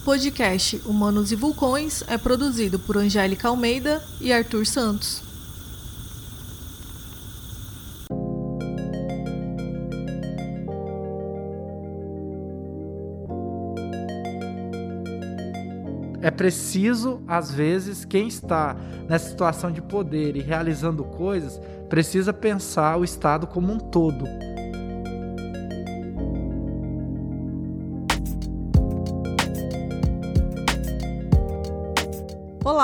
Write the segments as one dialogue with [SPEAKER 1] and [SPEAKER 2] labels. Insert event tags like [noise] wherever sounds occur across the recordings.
[SPEAKER 1] O podcast Humanos e Vulcões é produzido por Angélica Almeida e Arthur Santos.
[SPEAKER 2] É preciso, às vezes, quem está nessa situação de poder e realizando coisas, precisa pensar o Estado como um todo.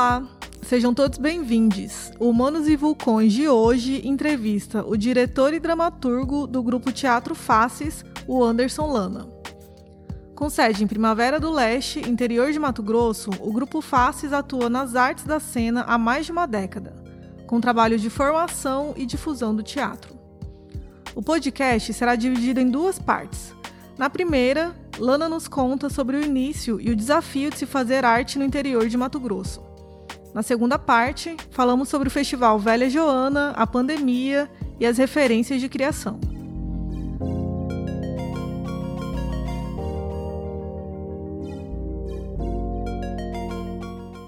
[SPEAKER 1] Olá, sejam todos bem-vindos. Humanos e Vulcões de hoje entrevista o diretor e dramaturgo do grupo Teatro Faces, o Anderson Lana. Com sede em Primavera do Leste, interior de Mato Grosso, o Grupo Faces atua nas artes da cena há mais de uma década, com trabalho de formação e difusão do teatro. O podcast será dividido em duas partes. Na primeira, Lana nos conta sobre o início e o desafio de se fazer arte no interior de Mato Grosso. Na segunda parte, falamos sobre o festival Velha Joana, a pandemia e as referências de criação.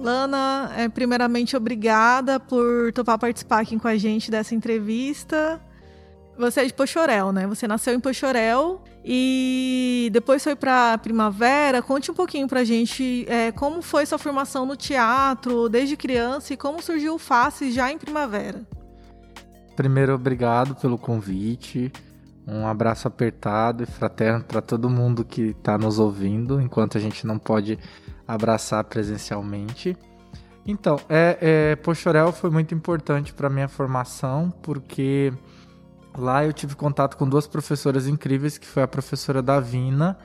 [SPEAKER 1] Lana, é, primeiramente, obrigada por topar participar aqui com a gente dessa entrevista. Você é de Pochorel, né? Você nasceu em Pochorel e depois foi para Primavera. Conte um pouquinho pra gente é, como foi sua formação no teatro desde criança e como surgiu o Face já em Primavera.
[SPEAKER 2] Primeiro, obrigado pelo convite. Um abraço apertado e fraterno para todo mundo que está nos ouvindo, enquanto a gente não pode abraçar presencialmente. Então, é, é, Pochorel foi muito importante para minha formação, porque lá eu tive contato com duas professoras incríveis, que foi a professora Davina,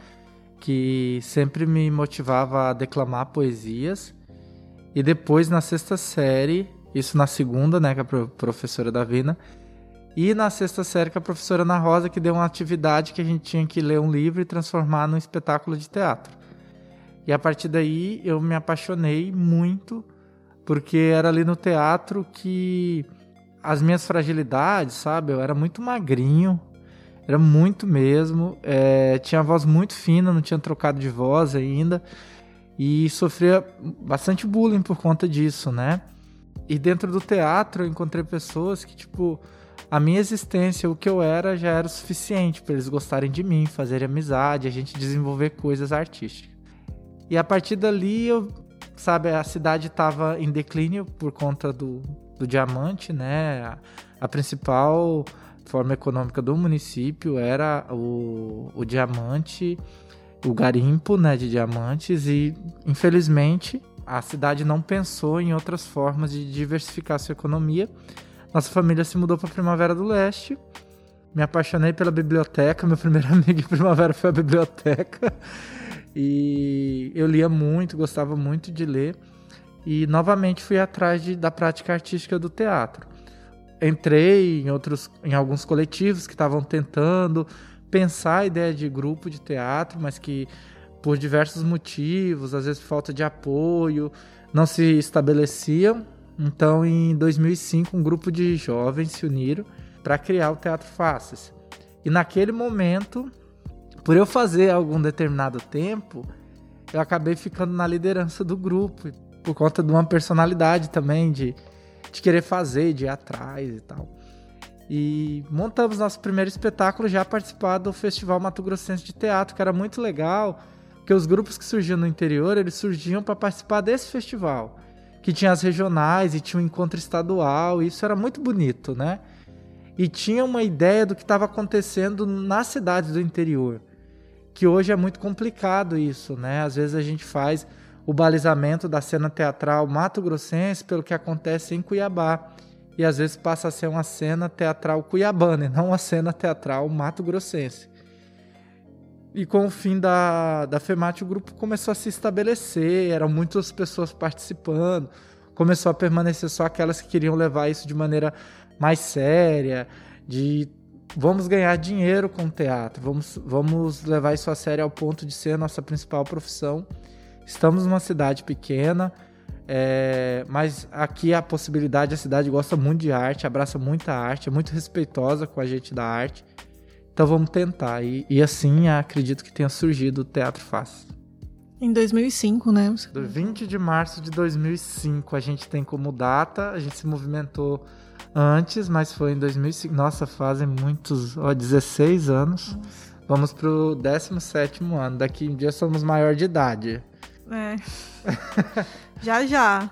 [SPEAKER 2] que sempre me motivava a declamar poesias, e depois na sexta série, isso na segunda, né, com a professora Davina, e na sexta série com a professora Ana Rosa, que deu uma atividade que a gente tinha que ler um livro e transformar num espetáculo de teatro. E a partir daí eu me apaixonei muito, porque era ali no teatro que as minhas fragilidades, sabe? Eu era muito magrinho, era muito mesmo. É, tinha a voz muito fina, não tinha trocado de voz ainda. E sofria bastante bullying por conta disso, né? E dentro do teatro eu encontrei pessoas que, tipo, a minha existência, o que eu era, já era o suficiente para eles gostarem de mim, fazerem amizade, a gente desenvolver coisas artísticas. E a partir dali, eu, sabe, a cidade estava em declínio por conta do, do diamante, né? A, principal forma econômica do município era o, o diamante, o garimpo, né, de diamantes e infelizmente a cidade não pensou em outras formas de diversificar sua economia. Nossa família se mudou para Primavera do Leste. Me apaixonei pela biblioteca. Meu primeiro [laughs] amigo em Primavera foi a biblioteca. E eu lia muito, gostava muito de ler. E novamente fui atrás de, da prática artística do teatro. Entrei em outros, em alguns coletivos que estavam tentando pensar a ideia de grupo de teatro, mas que por diversos motivos, às vezes falta de apoio, não se estabeleciam. Então, em 2005, um grupo de jovens se uniram para criar o Teatro Faces. E naquele momento, por eu fazer algum determinado tempo, eu acabei ficando na liderança do grupo, por conta de uma personalidade também, de, de querer fazer, de ir atrás e tal. E montamos nosso primeiro espetáculo já participar do Festival Mato Grossense de Teatro, que era muito legal, porque os grupos que surgiam no interior, eles surgiam para participar desse festival, que tinha as regionais e tinha um encontro estadual, e isso era muito bonito, né? E tinha uma ideia do que estava acontecendo nas cidades do interior que hoje é muito complicado isso, né? Às vezes a gente faz o balizamento da cena teatral mato-grossense pelo que acontece em Cuiabá. E às vezes passa a ser uma cena teatral cuiabana e não uma cena teatral mato-grossense. E com o fim da, da FEMAT, o grupo começou a se estabelecer, eram muitas pessoas participando, começou a permanecer só aquelas que queriam levar isso de maneira mais séria, de vamos ganhar dinheiro com o teatro, vamos, vamos levar isso a sério ao ponto de ser a nossa principal profissão. Estamos numa cidade pequena, é, mas aqui a possibilidade, a cidade gosta muito de arte, abraça muita arte, é muito respeitosa com a gente da arte. Então vamos tentar. E, e assim acredito que tenha surgido o Teatro Fácil.
[SPEAKER 1] Em 2005, né?
[SPEAKER 2] Do 20 de março de 2005 a gente tem como data, a gente se movimentou antes, mas foi em 2005. Nossa, fazem muitos, ó, 16 anos. Nossa. Vamos pro 17 ano. Daqui um dia somos maior de idade.
[SPEAKER 1] É. [laughs] já já.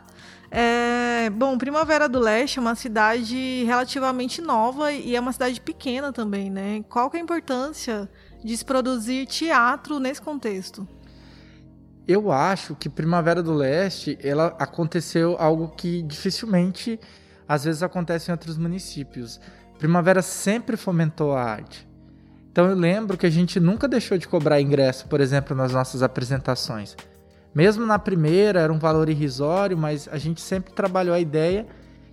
[SPEAKER 1] É, bom, Primavera do Leste é uma cidade relativamente nova e é uma cidade pequena também, né? Qual que é a importância de se produzir teatro nesse contexto?
[SPEAKER 2] Eu acho que Primavera do Leste, ela aconteceu algo que dificilmente às vezes acontece em outros municípios. Primavera sempre fomentou a arte. Então eu lembro que a gente nunca deixou de cobrar ingresso, por exemplo, nas nossas apresentações. Mesmo na primeira era um valor irrisório, mas a gente sempre trabalhou a ideia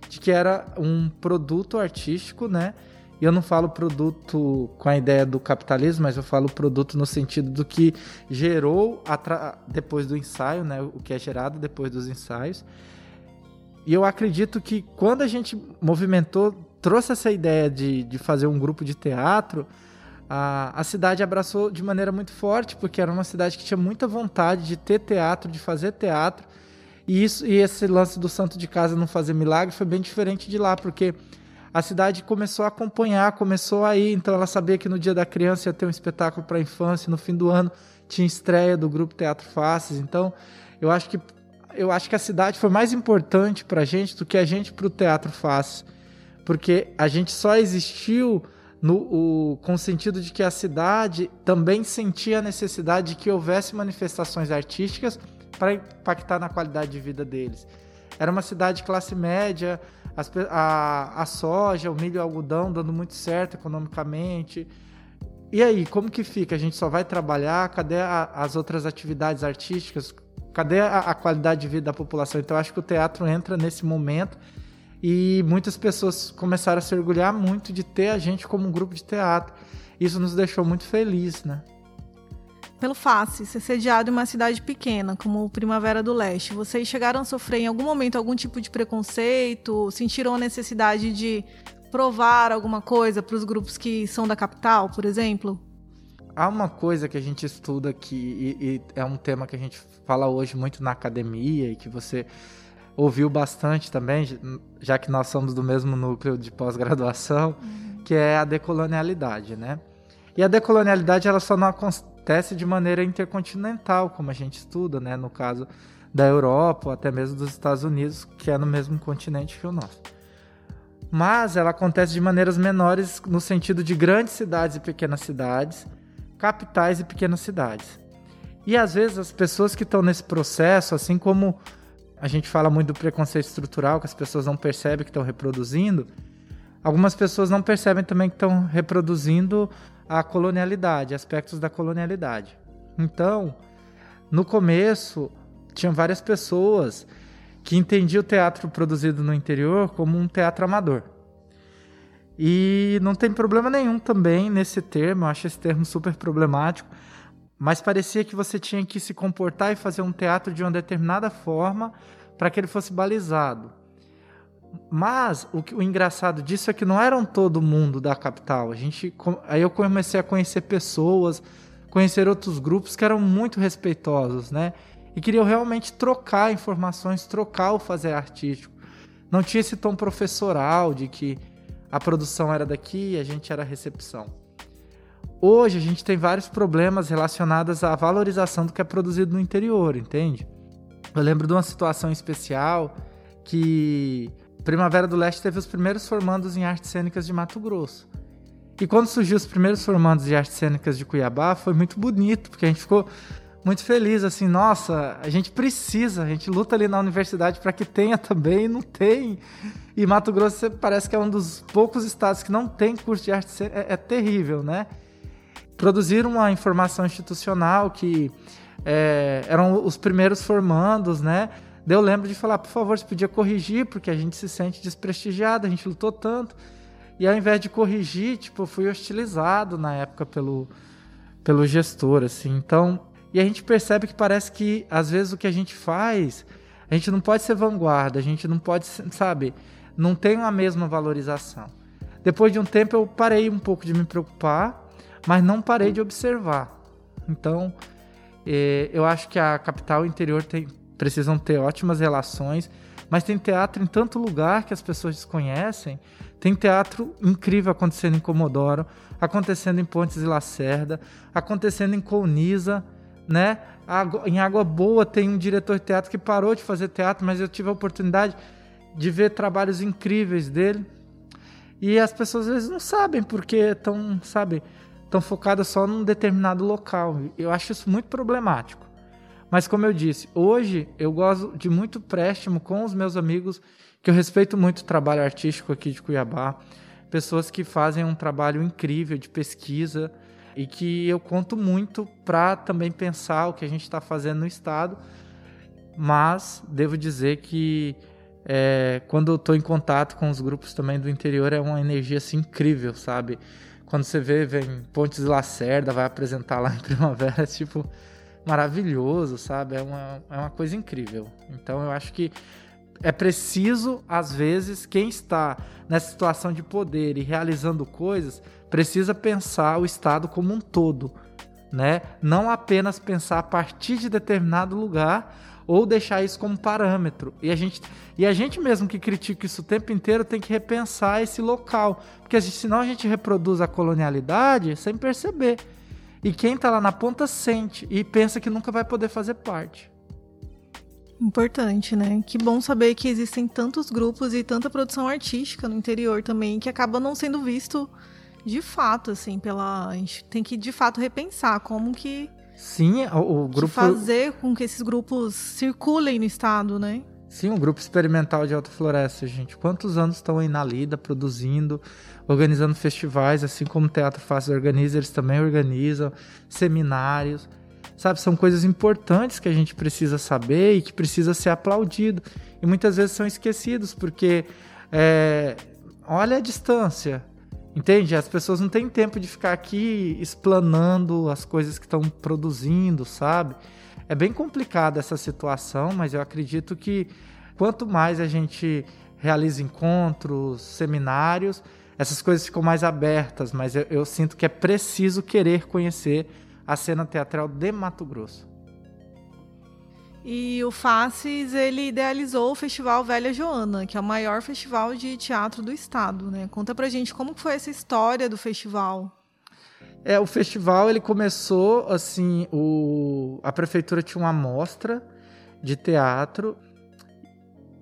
[SPEAKER 2] de que era um produto artístico, né? E eu não falo produto com a ideia do capitalismo, mas eu falo produto no sentido do que gerou depois do ensaio, né? O que é gerado depois dos ensaios. E eu acredito que quando a gente movimentou, trouxe essa ideia de, de fazer um grupo de teatro, a, a cidade abraçou de maneira muito forte, porque era uma cidade que tinha muita vontade de ter teatro, de fazer teatro. E, isso, e esse lance do santo de casa não fazer milagre foi bem diferente de lá, porque a cidade começou a acompanhar, começou a ir. Então ela sabia que no dia da criança ia ter um espetáculo para a infância, no fim do ano tinha estreia do grupo Teatro Faces. Então eu acho que eu acho que a cidade foi mais importante para a gente do que a gente para o Teatro Faces, porque a gente só existiu no, o, com o sentido de que a cidade também sentia a necessidade de que houvesse manifestações artísticas para impactar na qualidade de vida deles. Era uma cidade de classe média, as, a, a soja, o milho e o algodão dando muito certo economicamente. E aí, como que fica? A gente só vai trabalhar? Cadê a, as outras atividades artísticas? Cadê a, a qualidade de vida da população? Então, acho que o teatro entra nesse momento e muitas pessoas começaram a se orgulhar muito de ter a gente como um grupo de teatro. Isso nos deixou muito felizes, né?
[SPEAKER 1] Pelo FACE, ser sediado em uma cidade pequena, como Primavera do Leste, vocês chegaram a sofrer em algum momento algum tipo de preconceito? Sentiram a necessidade de provar alguma coisa para os grupos que são da capital, por exemplo?
[SPEAKER 2] Há uma coisa que a gente estuda aqui, e, e é um tema que a gente fala hoje muito na academia, e que você ouviu bastante também, já que nós somos do mesmo núcleo de pós-graduação, uhum. que é a decolonialidade, né? E a decolonialidade ela só não acontece de maneira intercontinental, como a gente estuda, né? No caso da Europa ou até mesmo dos Estados Unidos, que é no mesmo continente que o nosso. Mas ela acontece de maneiras menores no sentido de grandes cidades e pequenas cidades, capitais e pequenas cidades. E às vezes as pessoas que estão nesse processo, assim como a gente fala muito do preconceito estrutural, que as pessoas não percebem que estão reproduzindo. Algumas pessoas não percebem também que estão reproduzindo a colonialidade, aspectos da colonialidade. Então, no começo, tinham várias pessoas que entendiam o teatro produzido no interior como um teatro amador. E não tem problema nenhum também nesse termo, eu acho esse termo super problemático, mas parecia que você tinha que se comportar e fazer um teatro de uma determinada forma para que ele fosse balizado. Mas o, que, o engraçado disso é que não eram todo mundo da capital. A gente, aí eu comecei a conhecer pessoas, conhecer outros grupos que eram muito respeitosos, né? E queriam realmente trocar informações, trocar o fazer artístico. Não tinha esse tom professoral de que a produção era daqui e a gente era recepção. Hoje a gente tem vários problemas relacionados à valorização do que é produzido no interior, entende? Eu lembro de uma situação especial que Primavera do Leste teve os primeiros formandos em artes cênicas de Mato Grosso. E quando surgiu os primeiros formandos de artes cênicas de Cuiabá, foi muito bonito, porque a gente ficou muito feliz, assim, nossa, a gente precisa, a gente luta ali na universidade para que tenha também, e não tem. E Mato Grosso parece que é um dos poucos estados que não tem curso de arte cênica, é, é terrível, né? Produzir uma informação institucional que é, eram os primeiros formandos, né? Eu lembro de falar, por favor, você podia corrigir, porque a gente se sente desprestigiado, a gente lutou tanto. E ao invés de corrigir, tipo, fui hostilizado na época pelo, pelo gestor, assim. Então, e a gente percebe que parece que, às vezes, o que a gente faz, a gente não pode ser vanguarda, a gente não pode, sabe, não tem a mesma valorização. Depois de um tempo, eu parei um pouco de me preocupar mas não parei de observar. Então, E eu acho que a capital e o interior tem, precisam ter ótimas relações, mas tem teatro em tanto lugar que as pessoas desconhecem. Tem teatro incrível acontecendo em Comodoro, acontecendo em Pontes e Lacerda, acontecendo em Colniza, né? Em Água Boa tem um diretor de teatro que parou de fazer teatro, mas eu tive a oportunidade de ver trabalhos incríveis dele. E as pessoas às vezes não sabem porque estão, sabe, estão focadas só num determinado local. Eu acho isso muito problemático. Mas como eu disse, hoje eu gosto de muito préstimo com os meus amigos, que eu respeito muito o trabalho artístico aqui de Cuiabá, pessoas que fazem um trabalho incrível de pesquisa e que eu conto muito para também pensar o que a gente está fazendo no estado. Mas devo dizer que é, quando eu estou em contato com os grupos também do interior é uma energia assim, incrível, sabe? Quando você vê, vem Pontes Lacerda, vai apresentar lá em Primavera, [laughs] é tipo maravilhoso, sabe? É uma, é uma coisa incrível. Então eu acho que é preciso, às vezes, quem está nessa situação de poder e realizando coisas, precisa pensar o Estado como um todo, né? Não apenas pensar a partir de determinado lugar ou deixar isso como parâmetro. E a gente, e a gente mesmo que critica isso o tempo inteiro tem que repensar esse local, porque senão a gente reproduz a colonialidade sem perceber. E quem está lá na ponta sente e pensa que nunca vai poder fazer parte.
[SPEAKER 1] Importante, né? Que bom saber que existem tantos grupos e tanta produção artística no interior também que acaba não sendo visto de fato, assim, pela. A gente tem que de fato repensar como que
[SPEAKER 2] Sim, o, o grupo.
[SPEAKER 1] fazer com que esses grupos circulem no estado, né?
[SPEAKER 2] Sim, o grupo experimental de Alta Floresta, gente. Quantos anos estão aí na lida, produzindo, organizando festivais, assim como o Teatro Fácil organiza, eles também organizam seminários. Sabe, são coisas importantes que a gente precisa saber e que precisa ser aplaudido. E muitas vezes são esquecidos, porque é, olha a distância. Entende? As pessoas não têm tempo de ficar aqui explanando as coisas que estão produzindo, sabe? É bem complicada essa situação, mas eu acredito que quanto mais a gente realiza encontros, seminários, essas coisas ficam mais abertas, mas eu, eu sinto que é preciso querer conhecer a cena teatral de Mato Grosso.
[SPEAKER 1] E o Faces, ele idealizou o Festival Velha Joana, que é o maior festival de teatro do estado, né? Conta pra gente como foi essa história do festival.
[SPEAKER 2] É, o festival ele começou assim, o, a prefeitura tinha uma mostra de teatro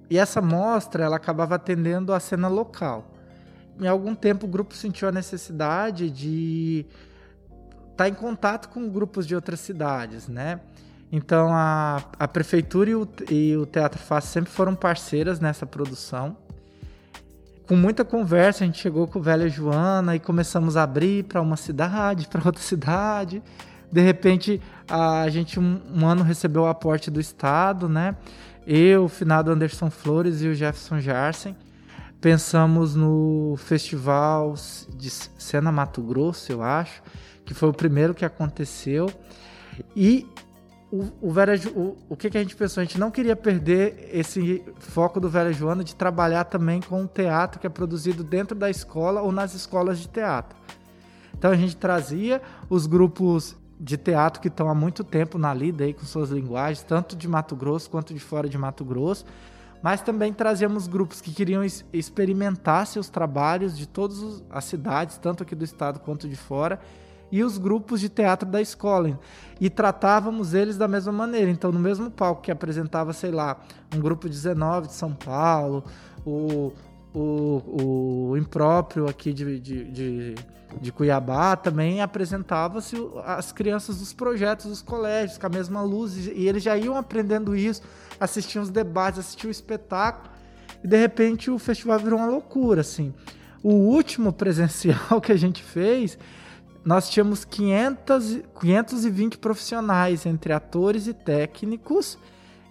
[SPEAKER 2] e essa mostra ela acabava atendendo a cena local. Em algum tempo o grupo sentiu a necessidade de estar tá em contato com grupos de outras cidades, né? Então a, a prefeitura e o, e o Teatro Fácil sempre foram parceiras nessa produção. Com muita conversa, a gente chegou com o Velha Joana e começamos a abrir para uma cidade, para outra cidade. De repente, a gente um, um, ano recebeu o aporte do Estado, né? Eu, o finado Anderson Flores e o Jefferson Jarsen pensamos no festival de Cena Mato Grosso, eu acho, que foi o primeiro que aconteceu. E o, o, o, o que, que a gente pensou? A gente não queria perder esse foco do Vera Joana de trabalhar também com o teatro que é produzido dentro da escola ou nas escolas de teatro. Então a gente trazia os grupos de teatro que estão há muito tempo na lida aí com suas linguagens, tanto de Mato Grosso quanto de fora de Mato Grosso, mas também trazíamos grupos que queriam experimentar seus trabalhos de todas as cidades, tanto aqui do estado quanto de fora, e os grupos de teatro da escola. E tratávamos eles da mesma maneira. Então, no mesmo palco que apresentava, sei lá, um grupo 19 de São Paulo, o, o, o impróprio aqui de, de, de, de Cuiabá, também apresentava-se as crianças dos projetos dos colégios, com a mesma luz, e eles já iam aprendendo isso, assistiam os debates, assistiam o espetáculo, e de repente o festival virou uma loucura, assim. O último presencial [laughs] que a gente fez nós tínhamos 500, 520 profissionais, entre atores e técnicos,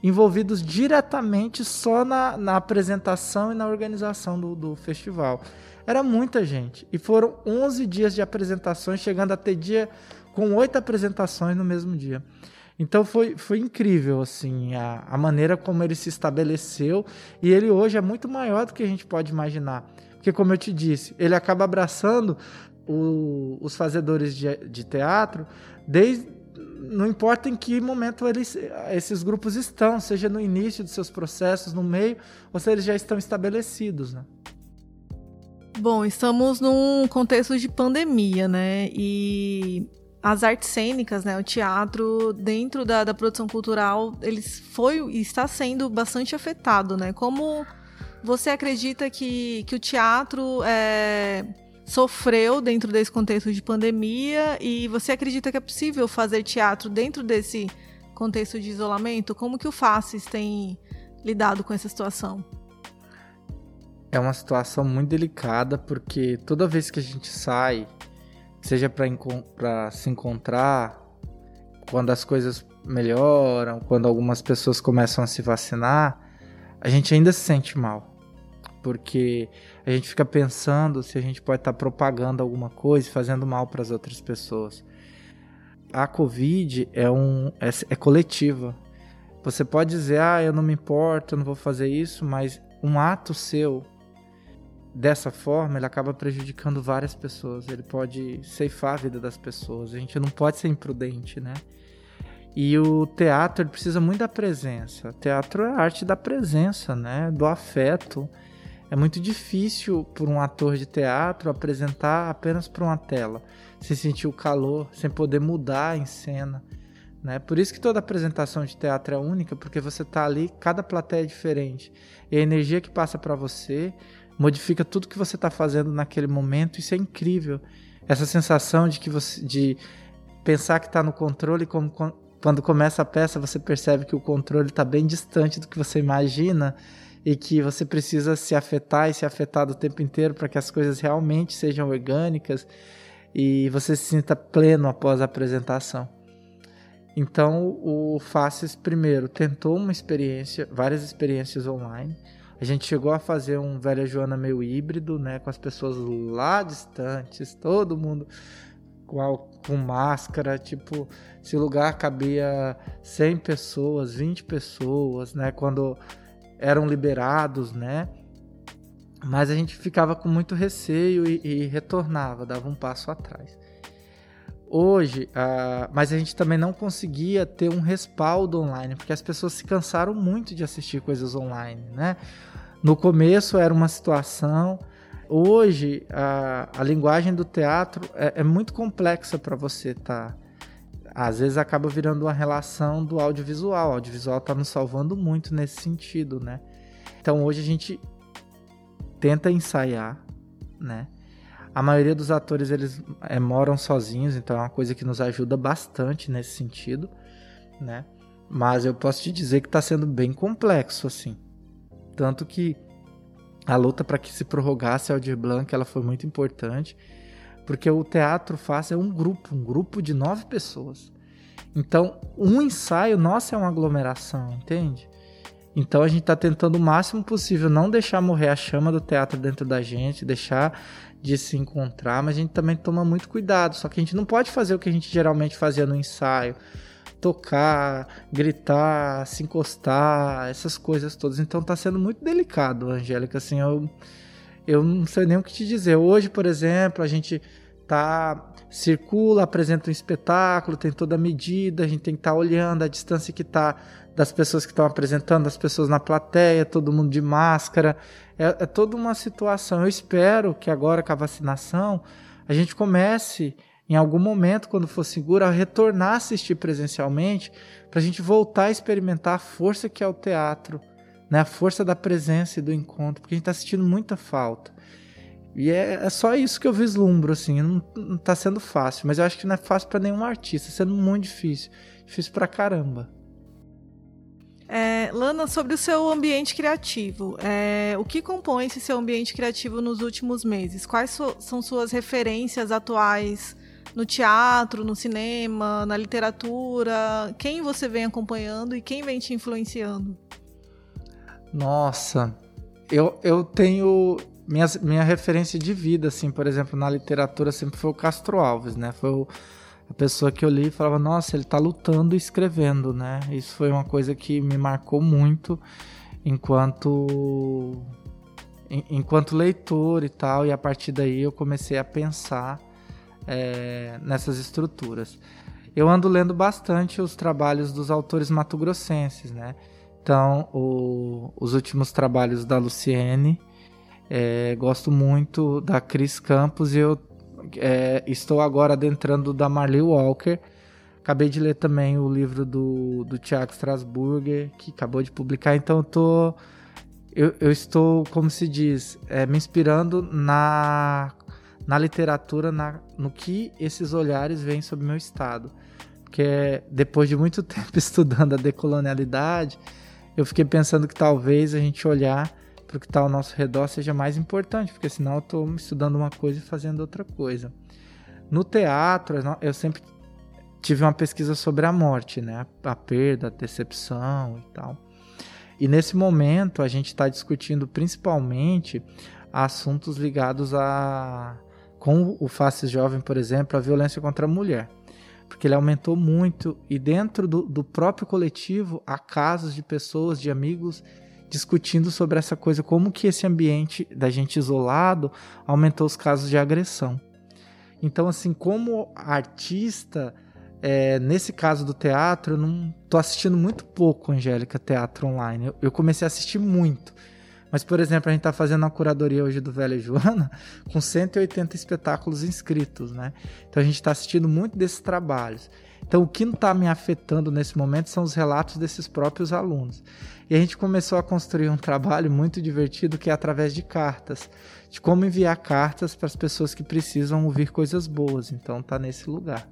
[SPEAKER 2] envolvidos diretamente só na, na apresentação e na organização do, do festival. Era muita gente. E foram 11 dias de apresentações, chegando a ter dia com oito apresentações no mesmo dia. Então foi, foi incrível assim a, a maneira como ele se estabeleceu e ele hoje é muito maior do que a gente pode imaginar. Porque, como eu te disse, ele acaba abraçando o, os fazedores de, de teatro desde não importa em que momento eles, esses grupos estão, seja no início dos seus processos, no meio, ou se eles já estão estabelecidos, né?
[SPEAKER 1] Bom, estamos num contexto de pandemia, né? E as artes cênicas, né, o teatro dentro da, da produção cultural, eles foi e está sendo bastante afetado, né? Como você acredita que, que o teatro é, sofreu dentro desse contexto de pandemia e você acredita que é possível fazer teatro dentro desse contexto de isolamento? Como que o Faces tem lidado com essa situação?
[SPEAKER 2] É uma situação muito delicada porque toda vez que a gente sai seja para se encontrar, quando as coisas melhoram, quando algumas pessoas começam a se vacinar, a gente ainda se sente mal. Porque a gente fica pensando se a gente pode estar tá propagando alguma coisa, fazendo mal para as outras pessoas. A Covid é, um, é, é coletiva. Você pode dizer, ah, eu não me importo, eu não vou fazer isso, mas um ato seu dessa forma, ele acaba prejudicando várias pessoas. Ele pode ceifar a vida das pessoas. A gente não pode ser imprudente, né? E o teatro precisa muito da presença. O teatro é a arte da presença, né? Do afeto. É muito difícil para um ator de teatro apresentar apenas para uma tela, sem sentir o calor, sem poder mudar em cena. Né? Por isso que toda apresentação de teatro é única, porque você está ali, cada plateia é diferente. E a energia que passa para você modifica tudo que você está fazendo naquele momento. Isso é incrível. Essa sensação de que você, de pensar que está no controle, como quando começa a peça você percebe que o controle está bem distante do que você imagina e que você precisa se afetar e se afetar o tempo inteiro para que as coisas realmente sejam orgânicas e você se sinta pleno após a apresentação. Então, o Faces primeiro tentou uma experiência, várias experiências online a gente chegou a fazer um Velha Joana meio híbrido, né? Com as pessoas lá distantes, todo mundo com, com máscara. Tipo, se lugar cabia 100 pessoas, 20 pessoas, né? Quando eram liberados, né? Mas a gente ficava com muito receio e, e retornava, dava um passo atrás. Hoje, uh, mas a gente também não conseguia ter um respaldo online, porque as pessoas se cansaram muito de assistir coisas online, né? No começo era uma situação, hoje a, a linguagem do teatro é, é muito complexa para você estar. Tá, às vezes acaba virando uma relação do audiovisual. O audiovisual está nos salvando muito nesse sentido, né? Então hoje a gente tenta ensaiar, né? A maioria dos atores eles é, moram sozinhos, então é uma coisa que nos ajuda bastante nesse sentido, né? Mas eu posso te dizer que está sendo bem complexo, assim. Tanto que a luta para que se prorrogasse a Aldir Blanc ela foi muito importante, porque o teatro faz é um grupo, um grupo de nove pessoas. Então, um ensaio, nossa, é uma aglomeração, entende? Então a gente está tentando o máximo possível não deixar morrer a chama do teatro dentro da gente, deixar de se encontrar, mas a gente também toma muito cuidado. Só que a gente não pode fazer o que a gente geralmente fazia no ensaio, tocar, gritar, se encostar, essas coisas todas. Então tá sendo muito delicado, Angélica. Assim, eu, eu não sei nem o que te dizer. Hoje, por exemplo, a gente tá circula, apresenta um espetáculo, tem toda a medida, a gente tem que estar tá olhando a distância que tá das pessoas que estão apresentando, das pessoas na plateia, todo mundo de máscara. É, é toda uma situação. Eu espero que agora com a vacinação a gente comece em algum momento, quando for seguro, a retornar a assistir presencialmente, para a gente voltar a experimentar a força que é o teatro, né? a força da presença e do encontro, porque a gente está sentindo muita falta. E é, é, só isso que eu vislumbro, assim, não, não tá sendo fácil, mas eu acho que não é fácil para nenhum artista, sendo muito difícil. Difícil pra caramba.
[SPEAKER 1] É, Lana, sobre o seu ambiente criativo, é, o que compõe esse seu ambiente criativo nos últimos meses? Quais são suas referências atuais no teatro, no cinema, na literatura? Quem você vem acompanhando e quem vem te influenciando?
[SPEAKER 2] Nossa, eu, eu tenho minha, minha referência de vida, assim, por exemplo, na literatura sempre foi o Castro Alves, né? Foi o a pessoa que eu li falava, nossa, ele está lutando e escrevendo, né? Isso foi uma coisa que me marcou muito enquanto enquanto leitor e tal, e a partir daí eu comecei a pensar é, nessas estruturas. eu ando lendo bastante os trabalhos dos autores matogrossenses, né? Então, o, os últimos trabalhos da Luciene, é, gosto muito da Cris Campos e eu é, estou agora adentrando da Marley Walker. Acabei de ler também o livro do, do Strasburger, que acabou de publicar, então eu tô. Eu, eu estou, como se diz, é, me inspirando na, na literatura, na, no que esses olhares veem sobre o meu estado. Porque depois de muito [laughs] tempo estudando a decolonialidade, eu fiquei pensando que talvez a gente olhar para o que está ao nosso redor seja mais importante, porque senão eu estou estudando uma coisa e fazendo outra coisa. No teatro, eu sempre tive uma pesquisa sobre a morte, né? A perda, a decepção e tal. E nesse momento a gente está discutindo principalmente assuntos ligados a com o Faces Jovem, por exemplo, a violência contra a mulher. Porque ele aumentou muito e dentro do, do próprio coletivo há casos de pessoas, de amigos discutindo sobre essa coisa, como que esse ambiente da gente isolado aumentou os casos de agressão. Então, assim, como artista, é, nesse caso do teatro, eu não tô assistindo muito pouco, Angélica, teatro online. Eu, eu, comecei a assistir muito. Mas, por exemplo, a gente está fazendo a curadoria hoje do Velha Joana [laughs] com 180 espetáculos inscritos, né? Então a gente está assistindo muito desses trabalhos. Então, o que não está me afetando nesse momento são os relatos desses próprios alunos. E a gente começou a construir um trabalho muito divertido que é através de cartas, de como enviar cartas para as pessoas que precisam ouvir coisas boas. Então, tá nesse lugar.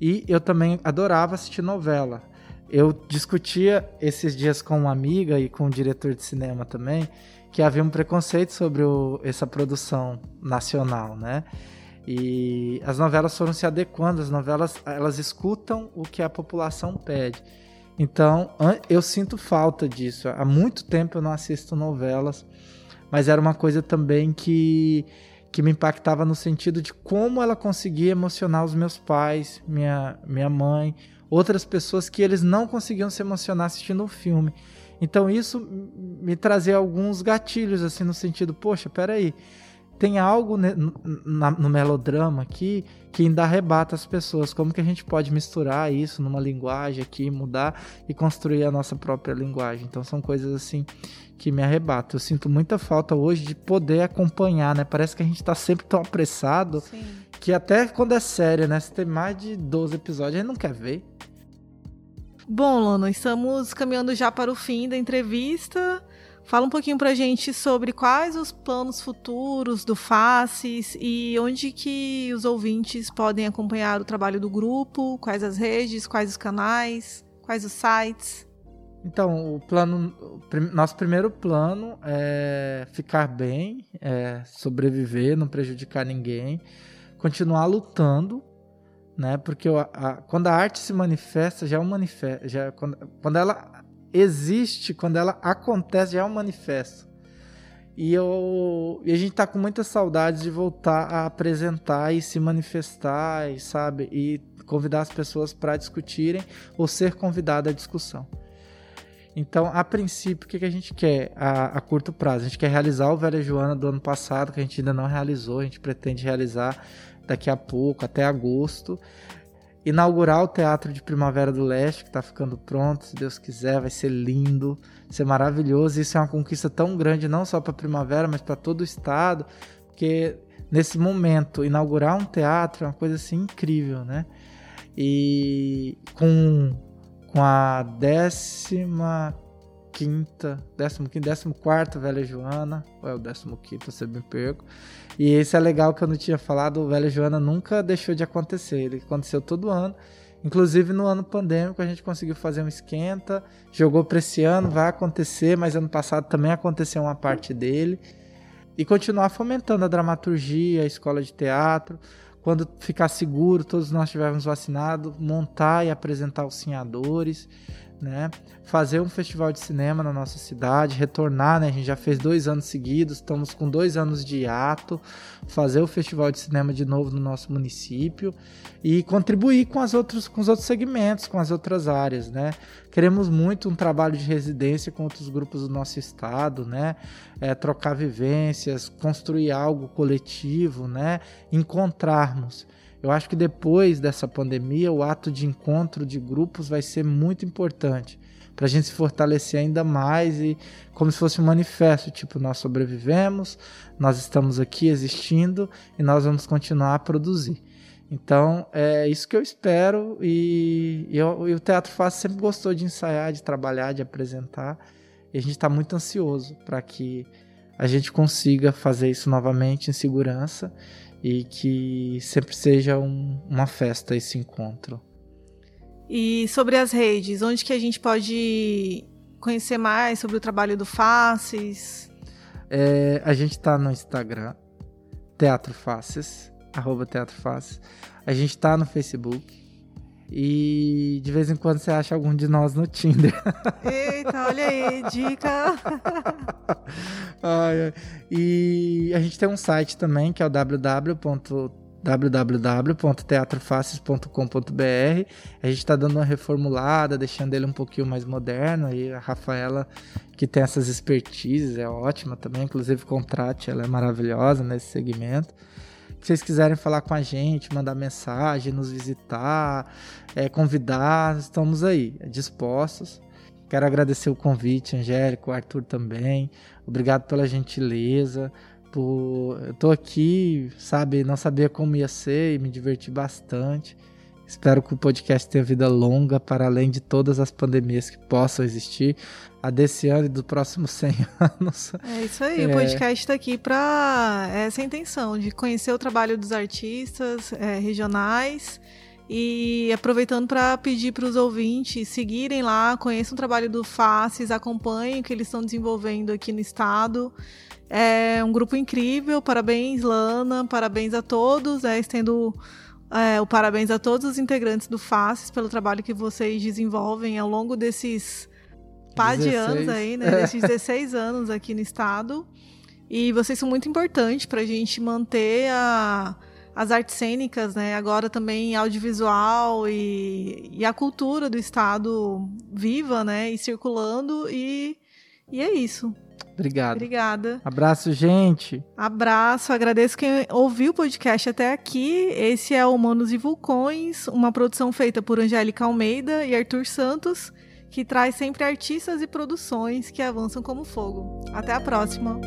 [SPEAKER 2] E eu também adorava assistir novela. Eu discutia esses dias com uma amiga e com um diretor de cinema também que havia um preconceito sobre o, essa produção nacional, né? E as novelas foram se adequando, as novelas elas escutam o que a população pede. Então, eu sinto falta disso. Há muito tempo eu não assisto novelas, mas era uma coisa também que que me impactava no sentido de como ela conseguia emocionar os meus pais, minha, minha mãe, outras pessoas que eles não conseguiam se emocionar assistindo um filme. Então isso me trazia alguns gatilhos assim no sentido, poxa, peraí, tem algo no, melodrama aqui que ainda arrebata as pessoas. Como que a gente pode misturar isso numa linguagem aqui, mudar e construir a nossa própria linguagem? Então são coisas assim que me arrebatam. Eu sinto muita falta hoje de poder acompanhar, né? Parece que a gente tá sempre tão apressado Sim. que até quando é série, né? Se tem mais de 12 episódios, a gente não quer ver.
[SPEAKER 1] Bom, Lona, estamos caminhando já para o fim da entrevista. Fala um pouquinho pra gente sobre quais os planos futuros do Faces e onde que os ouvintes podem acompanhar o trabalho do grupo, quais as redes, quais os canais, quais os sites.
[SPEAKER 2] Então, o plano, nosso primeiro plano é ficar bem, é sobreviver, não prejudicar ninguém, continuar lutando, né? Porque a, a, quando a arte se manifesta, já é um manifesto, já quando, quando ela existe, quando ela acontece, já é um manifesto. E, eu, e a gente tá com muitas saudades de voltar a apresentar e se manifestar, e, sabe? E convidar as pessoas para discutirem ou ser convidado à discussão. Então, a princípio, o que, que a gente quer a, a, curto prazo? A gente quer realizar o Velha Joana do ano passado, que a gente ainda não realizou, a gente pretende realizar daqui a pouco, até agosto inaugurar o Teatro de Primavera do Leste, que está ficando pronto, se Deus quiser, vai ser lindo, vai ser maravilhoso. Isso é uma conquista tão grande, não só para Primavera, mas para todo o estado, porque nesse momento, inaugurar um teatro é uma coisa assim incrível, né? E com, com a décima quinta, décimo quinto, décimo quarto Velha Joana, ou é o décimo quinto, você me perco. E esse é legal que eu não tinha falado, o Velha Joana nunca deixou de acontecer, ele aconteceu todo ano. Inclusive no ano pandêmico a gente conseguiu fazer um esquenta, jogou para esse ano, vai acontecer, mas ano passado também aconteceu uma parte dele. E continuar fomentando a dramaturgia, a escola de teatro. Quando ficar seguro, todos nós estivermos vacinados, montar e apresentar os sinhadores né? Fazer um festival de cinema na nossa cidade, retornar, né? A gente já fez dois anos seguidos, estamos com dois anos de hiato, fazer o festival de cinema de novo no nosso município e contribuir com, as outros, com os outros segmentos, com as outras áreas, né? Queremos muito um trabalho de residência com outros grupos do nosso estado, né? É, trocar vivências, construir algo coletivo, né? Encontrarmos. Eu acho que depois dessa pandemia, o ato de encontro de grupos vai ser muito importante para a gente se fortalecer ainda mais e como se fosse um manifesto, tipo, nós sobrevivemos, nós estamos aqui existindo e nós vamos continuar a produzir. Então, é isso que eu espero e, eu, e o Teatro Fácil sempre gostou de ensaiar, de trabalhar, de apresentar e a gente está muito ansioso para que a gente consiga fazer isso novamente em segurança e que sempre seja um, uma festa esse encontro.
[SPEAKER 1] E sobre as redes, onde que a gente pode conhecer mais sobre o trabalho do Faces?
[SPEAKER 2] É, a gente está no Instagram, Teatro Faces, arroba Teatro Faces. A gente está no Facebook, e de vez em quando você acha algum de nós no Tinder. [laughs]
[SPEAKER 1] Eita, olha aí, dica. [laughs]
[SPEAKER 2] ai, ai. E a gente tem um site também que é o www www.teatrofaces.com.br. A gente está dando uma reformulada, deixando ele um pouquinho mais moderno. E a Rafaela, que tem essas expertises, é ótima também. Inclusive, contrate, ela é maravilhosa nesse segmento. Se vocês quiserem falar com a gente, mandar mensagem, nos visitar, é, convidar, estamos aí, dispostos. Quero agradecer o convite, Angélico, Arthur também. Obrigado pela gentileza por eu tô aqui, sabe, não sabia como ia ser e me diverti bastante. Espero que o podcast tenha vida longa para além de todas as pandemias que possam existir, a desse ano e dos próximos [laughs] 100 anos.
[SPEAKER 1] É isso aí, é... o podcast está aqui para essa intenção de conhecer o trabalho dos artistas é, regionais e aproveitando para pedir para os ouvintes seguirem lá, conheçam o trabalho do Faces, acompanhem o que eles estão desenvolvendo aqui no estado. É um grupo incrível, parabéns, Lana, parabéns a todos. É, estendo é, o parabéns a todos os integrantes do Faces pelo trabalho que vocês desenvolvem ao longo desses par de anos aí, né? [laughs] Desses 16 anos aqui no estado. E vocês são muito importantes para a gente manter a, as artes cênicas, né? Agora também audiovisual e, e a cultura do estado viva, né? E circulando. E, e é isso.
[SPEAKER 2] Obrigado.
[SPEAKER 1] Obrigada.
[SPEAKER 2] Abraço, gente.
[SPEAKER 1] Abraço. Agradeço quem ouviu o podcast até aqui. Esse é Humanos e Vulcões, uma produção feita por Angélica Almeida e Arthur Santos, que traz sempre artistas e produções que avançam como fogo. Até a próxima.